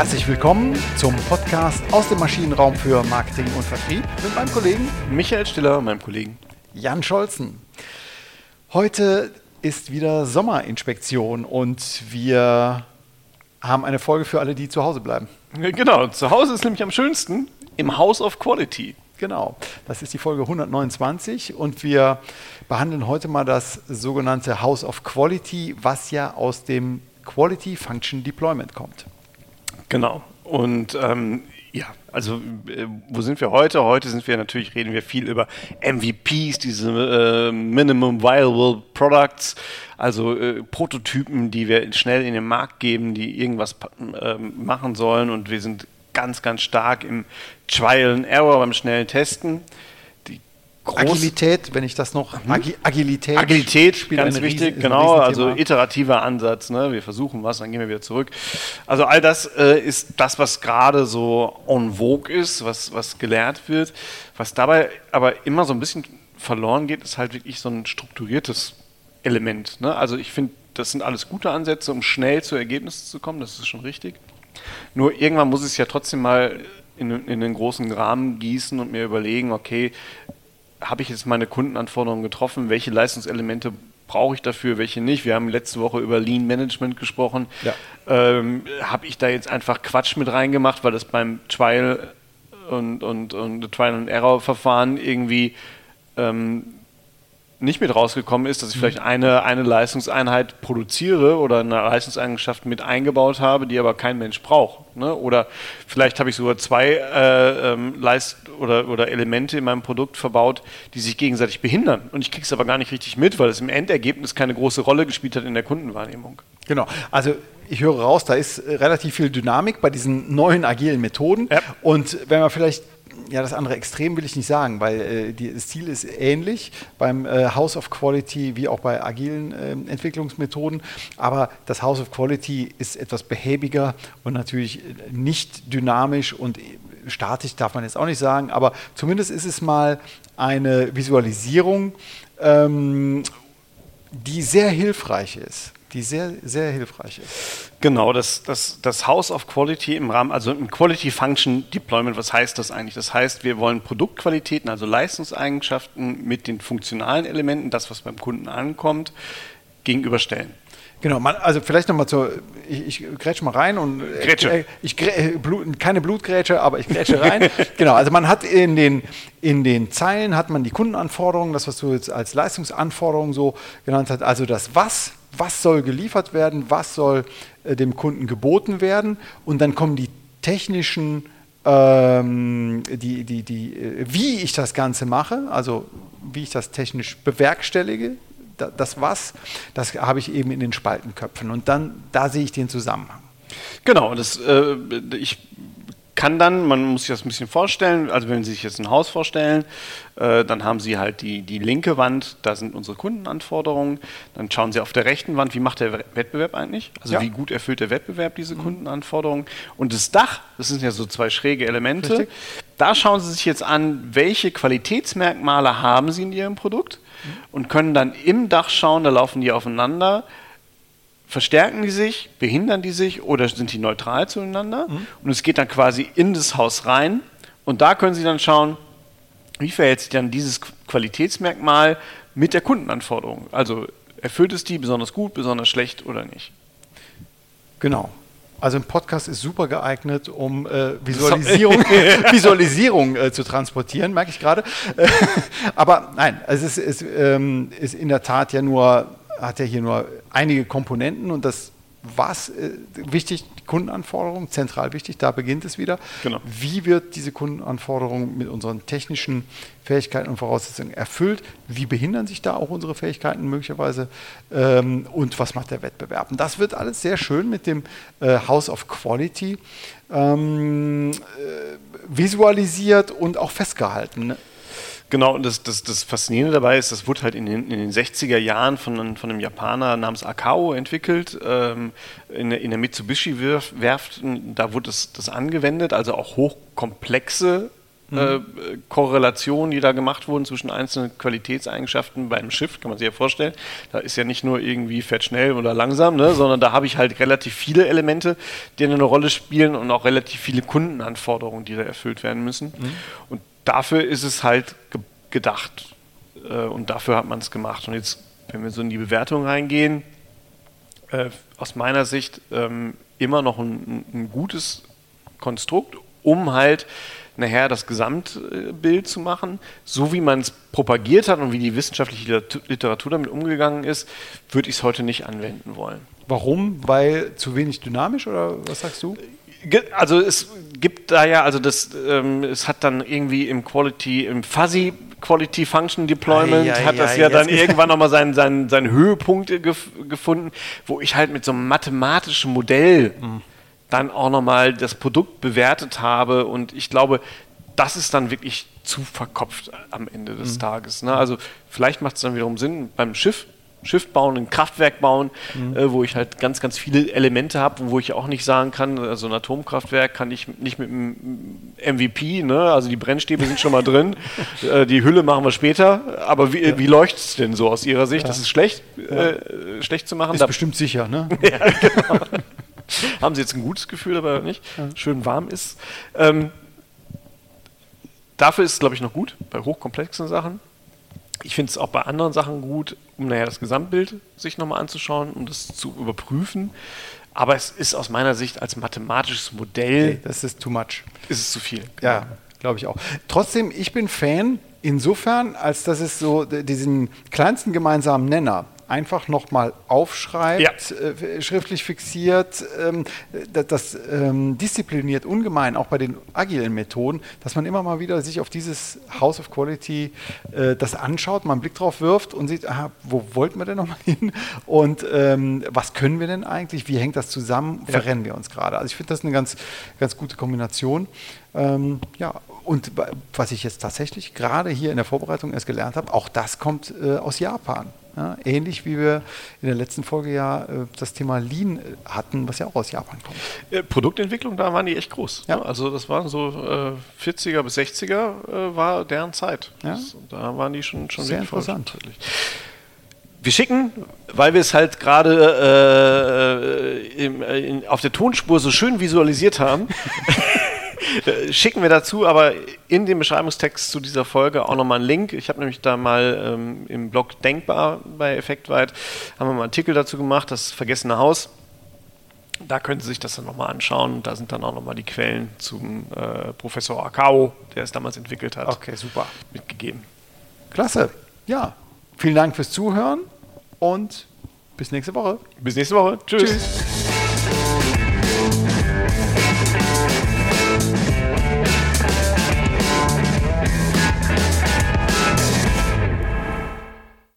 Herzlich willkommen zum Podcast aus dem Maschinenraum für Marketing und Vertrieb mit meinem Kollegen Michael Stiller und meinem Kollegen Jan Scholzen. Heute ist wieder Sommerinspektion und wir haben eine Folge für alle, die zu Hause bleiben. Genau, zu Hause ist nämlich am schönsten im House of Quality. Genau, das ist die Folge 129 und wir behandeln heute mal das sogenannte House of Quality, was ja aus dem Quality Function Deployment kommt. Genau. Und ähm, ja, also äh, wo sind wir heute? Heute sind wir natürlich, reden wir viel über MVPs, diese äh, Minimum Viable Products, also äh, Prototypen, die wir schnell in den Markt geben, die irgendwas äh, machen sollen. Und wir sind ganz, ganz stark im Trial and Error beim schnellen Testen. Agilität, wenn ich das noch. Mhm. Agi Agilität. Agilität, ganz wichtig, riesen, genau. Also iterativer Ansatz. Ne? Wir versuchen was, dann gehen wir wieder zurück. Also all das äh, ist das, was gerade so en vogue ist, was, was gelehrt wird. Was dabei aber immer so ein bisschen verloren geht, ist halt wirklich so ein strukturiertes Element. Ne? Also ich finde, das sind alles gute Ansätze, um schnell zu Ergebnissen zu kommen. Das ist schon richtig. Nur irgendwann muss ich es ja trotzdem mal in, in den großen Rahmen gießen und mir überlegen, okay, habe ich jetzt meine Kundenanforderungen getroffen? Welche Leistungselemente brauche ich dafür, welche nicht? Wir haben letzte Woche über Lean Management gesprochen. Ja. Ähm, habe ich da jetzt einfach Quatsch mit reingemacht, weil das beim Trial und, und, und Trial and Error Verfahren irgendwie ähm, nicht mit rausgekommen ist, dass ich mhm. vielleicht eine, eine Leistungseinheit produziere oder eine Leistungseigenschaft mit eingebaut habe, die aber kein Mensch braucht. Ne? Oder vielleicht habe ich sogar zwei äh, ähm, Leist oder, oder Elemente in meinem Produkt verbaut, die sich gegenseitig behindern. Und ich kriege es aber gar nicht richtig mit, weil es im Endergebnis keine große Rolle gespielt hat in der Kundenwahrnehmung. Genau. Also ich höre raus, da ist relativ viel Dynamik bei diesen neuen agilen Methoden. Ja. Und wenn man vielleicht ja, das andere Extrem will ich nicht sagen, weil äh, die, das Ziel ist ähnlich beim äh, House of Quality wie auch bei agilen äh, Entwicklungsmethoden. Aber das House of Quality ist etwas behäbiger und natürlich nicht dynamisch und statisch darf man jetzt auch nicht sagen, aber zumindest ist es mal eine Visualisierung, ähm, die sehr hilfreich ist die sehr, sehr hilfreich ist. Genau, das, das, das House of Quality im Rahmen, also im Quality Function Deployment, was heißt das eigentlich? Das heißt, wir wollen Produktqualitäten, also Leistungseigenschaften mit den funktionalen Elementen, das, was beim Kunden ankommt, gegenüberstellen. Genau, man, also vielleicht nochmal zur, ich, ich grätsche mal rein und äh, Grätsche. Äh, ich, ich äh, Blut, keine Blutgrätsche, aber ich grätsche rein. genau, also man hat in den, in den Zeilen hat man die Kundenanforderungen, das was du jetzt als Leistungsanforderungen so genannt hast, also das Was, was soll geliefert werden, was soll äh, dem Kunden geboten werden und dann kommen die technischen ähm, die, die, die, äh, wie ich das Ganze mache, also wie ich das technisch bewerkstellige, das was, das habe ich eben in den Spaltenköpfen. Und dann, da sehe ich den Zusammenhang. Genau, das, äh, ich kann dann, man muss sich das ein bisschen vorstellen, also wenn Sie sich jetzt ein Haus vorstellen, äh, dann haben Sie halt die, die linke Wand, da sind unsere Kundenanforderungen. Dann schauen Sie auf der rechten Wand, wie macht der Wettbewerb eigentlich? Also ja. wie gut erfüllt der Wettbewerb diese mhm. Kundenanforderungen? Und das Dach, das sind ja so zwei schräge Elemente. Richtig. Da schauen Sie sich jetzt an, welche Qualitätsmerkmale haben Sie in Ihrem Produkt mhm. und können dann im Dach schauen, da laufen die aufeinander verstärken die sich, behindern die sich oder sind die neutral zueinander? Mhm. Und es geht dann quasi in das Haus rein und da können Sie dann schauen, wie verhält sich dann dieses Qualitätsmerkmal mit der Kundenanforderung? Also erfüllt es die besonders gut, besonders schlecht oder nicht? Genau. Also ein Podcast ist super geeignet, um äh, Visualisierung, Visualisierung äh, zu transportieren, merke ich gerade. Aber nein, also es ist, ist, ähm, ist in der Tat ja nur hat ja hier nur einige Komponenten und das was äh, wichtig, die Kundenanforderung, zentral wichtig, da beginnt es wieder. Genau. Wie wird diese Kundenanforderung mit unseren technischen Fähigkeiten und Voraussetzungen erfüllt? Wie behindern sich da auch unsere Fähigkeiten möglicherweise? Ähm, und was macht der Wettbewerb? Und das wird alles sehr schön mit dem äh, House of Quality ähm, äh, visualisiert und auch festgehalten. Ne? Genau, und das, das, das Faszinierende dabei ist, das wurde halt in den, in den 60er Jahren von, von einem Japaner namens Akao entwickelt, ähm, in, in der Mitsubishi-Werft, da wurde das, das angewendet, also auch hochkomplexe mhm. äh, Korrelationen, die da gemacht wurden zwischen einzelnen Qualitätseigenschaften beim Schiff, kann man sich ja vorstellen. Da ist ja nicht nur irgendwie fett schnell oder langsam, ne, sondern da habe ich halt relativ viele Elemente, die eine Rolle spielen und auch relativ viele Kundenanforderungen, die da erfüllt werden müssen. Mhm. Und dafür ist es halt ge gedacht. Äh, und dafür hat man es gemacht. Und jetzt, wenn wir so in die Bewertung reingehen, äh, aus meiner Sicht ähm, immer noch ein, ein gutes Konstrukt, um halt nachher das Gesamtbild zu machen. So wie man es propagiert hat und wie die wissenschaftliche Literatur damit umgegangen ist, würde ich es heute nicht anwenden wollen. Warum? Weil zu wenig dynamisch oder was sagst du? Also es gibt da ja, also das, ähm, es hat dann irgendwie im Quality, im Fuzzy Quality Function Deployment ja, ja, hat das ja, ja dann irgendwann nochmal seinen, seinen, seinen Höhepunkt gef gefunden, wo ich halt mit so einem mathematischen Modell mhm dann auch nochmal das Produkt bewertet habe und ich glaube, das ist dann wirklich zu verkopft am Ende des mhm. Tages. Ne? Also vielleicht macht es dann wiederum Sinn beim Schiff, Schiff bauen, ein Kraftwerk bauen, mhm. äh, wo ich halt ganz, ganz viele Elemente habe, wo ich auch nicht sagen kann, also ein Atomkraftwerk kann ich nicht mit einem MVP, ne? also die Brennstäbe sind schon mal drin, äh, die Hülle machen wir später, aber wie, ja. wie leuchtet es denn so aus Ihrer Sicht? Ja. Das ist schlecht, ja. äh, schlecht zu machen. Ist da bestimmt sicher, ne? ja, genau. Haben Sie jetzt ein gutes Gefühl dabei nicht? Schön warm ist. Ähm, dafür ist es, glaube ich, noch gut bei hochkomplexen Sachen. Ich finde es auch bei anderen Sachen gut, um nachher das Gesamtbild sich nochmal anzuschauen, um das zu überprüfen. Aber es ist aus meiner Sicht als mathematisches Modell. Okay, das ist too much. Ist es zu viel. Ja, glaube ich auch. Trotzdem, ich bin Fan insofern, als dass es so diesen kleinsten gemeinsamen Nenner einfach nochmal aufschreibt, ja. äh, schriftlich fixiert. Ähm, das, das ähm, diszipliniert ungemein, auch bei den agilen Methoden, dass man immer mal wieder sich auf dieses House of Quality äh, das anschaut, mal einen Blick drauf wirft und sieht, aha, wo wollten wir denn nochmal hin und ähm, was können wir denn eigentlich, wie hängt das zusammen, ja. verrennen wir uns gerade. Also ich finde das eine ganz, ganz gute Kombination. Ähm, ja, und was ich jetzt tatsächlich gerade hier in der Vorbereitung erst gelernt habe, auch das kommt äh, aus Japan. Ja, ähnlich wie wir in der letzten Folge ja äh, das Thema Lean äh, hatten, was ja auch aus Japan kommt. Äh, Produktentwicklung, da waren die echt groß. Ja. Ne? Also das waren so äh, 40er bis 60er äh, war deren Zeit. Ja. Das, da waren die schon, schon sehr interessant. Wir schicken, weil wir es halt gerade äh, auf der Tonspur so schön visualisiert haben, schicken wir dazu aber in dem Beschreibungstext zu dieser Folge auch nochmal einen Link. Ich habe nämlich da mal ähm, im Blog Denkbar bei Effektweit, haben wir mal einen Artikel dazu gemacht, das vergessene Haus. Da können Sie sich das dann nochmal anschauen. Da sind dann auch nochmal die Quellen zum äh, Professor Akao, der es damals entwickelt hat. Okay, super. Mitgegeben. Klasse. Ja, vielen Dank fürs Zuhören und bis nächste Woche. Bis nächste Woche. Tschüss. Tschüss.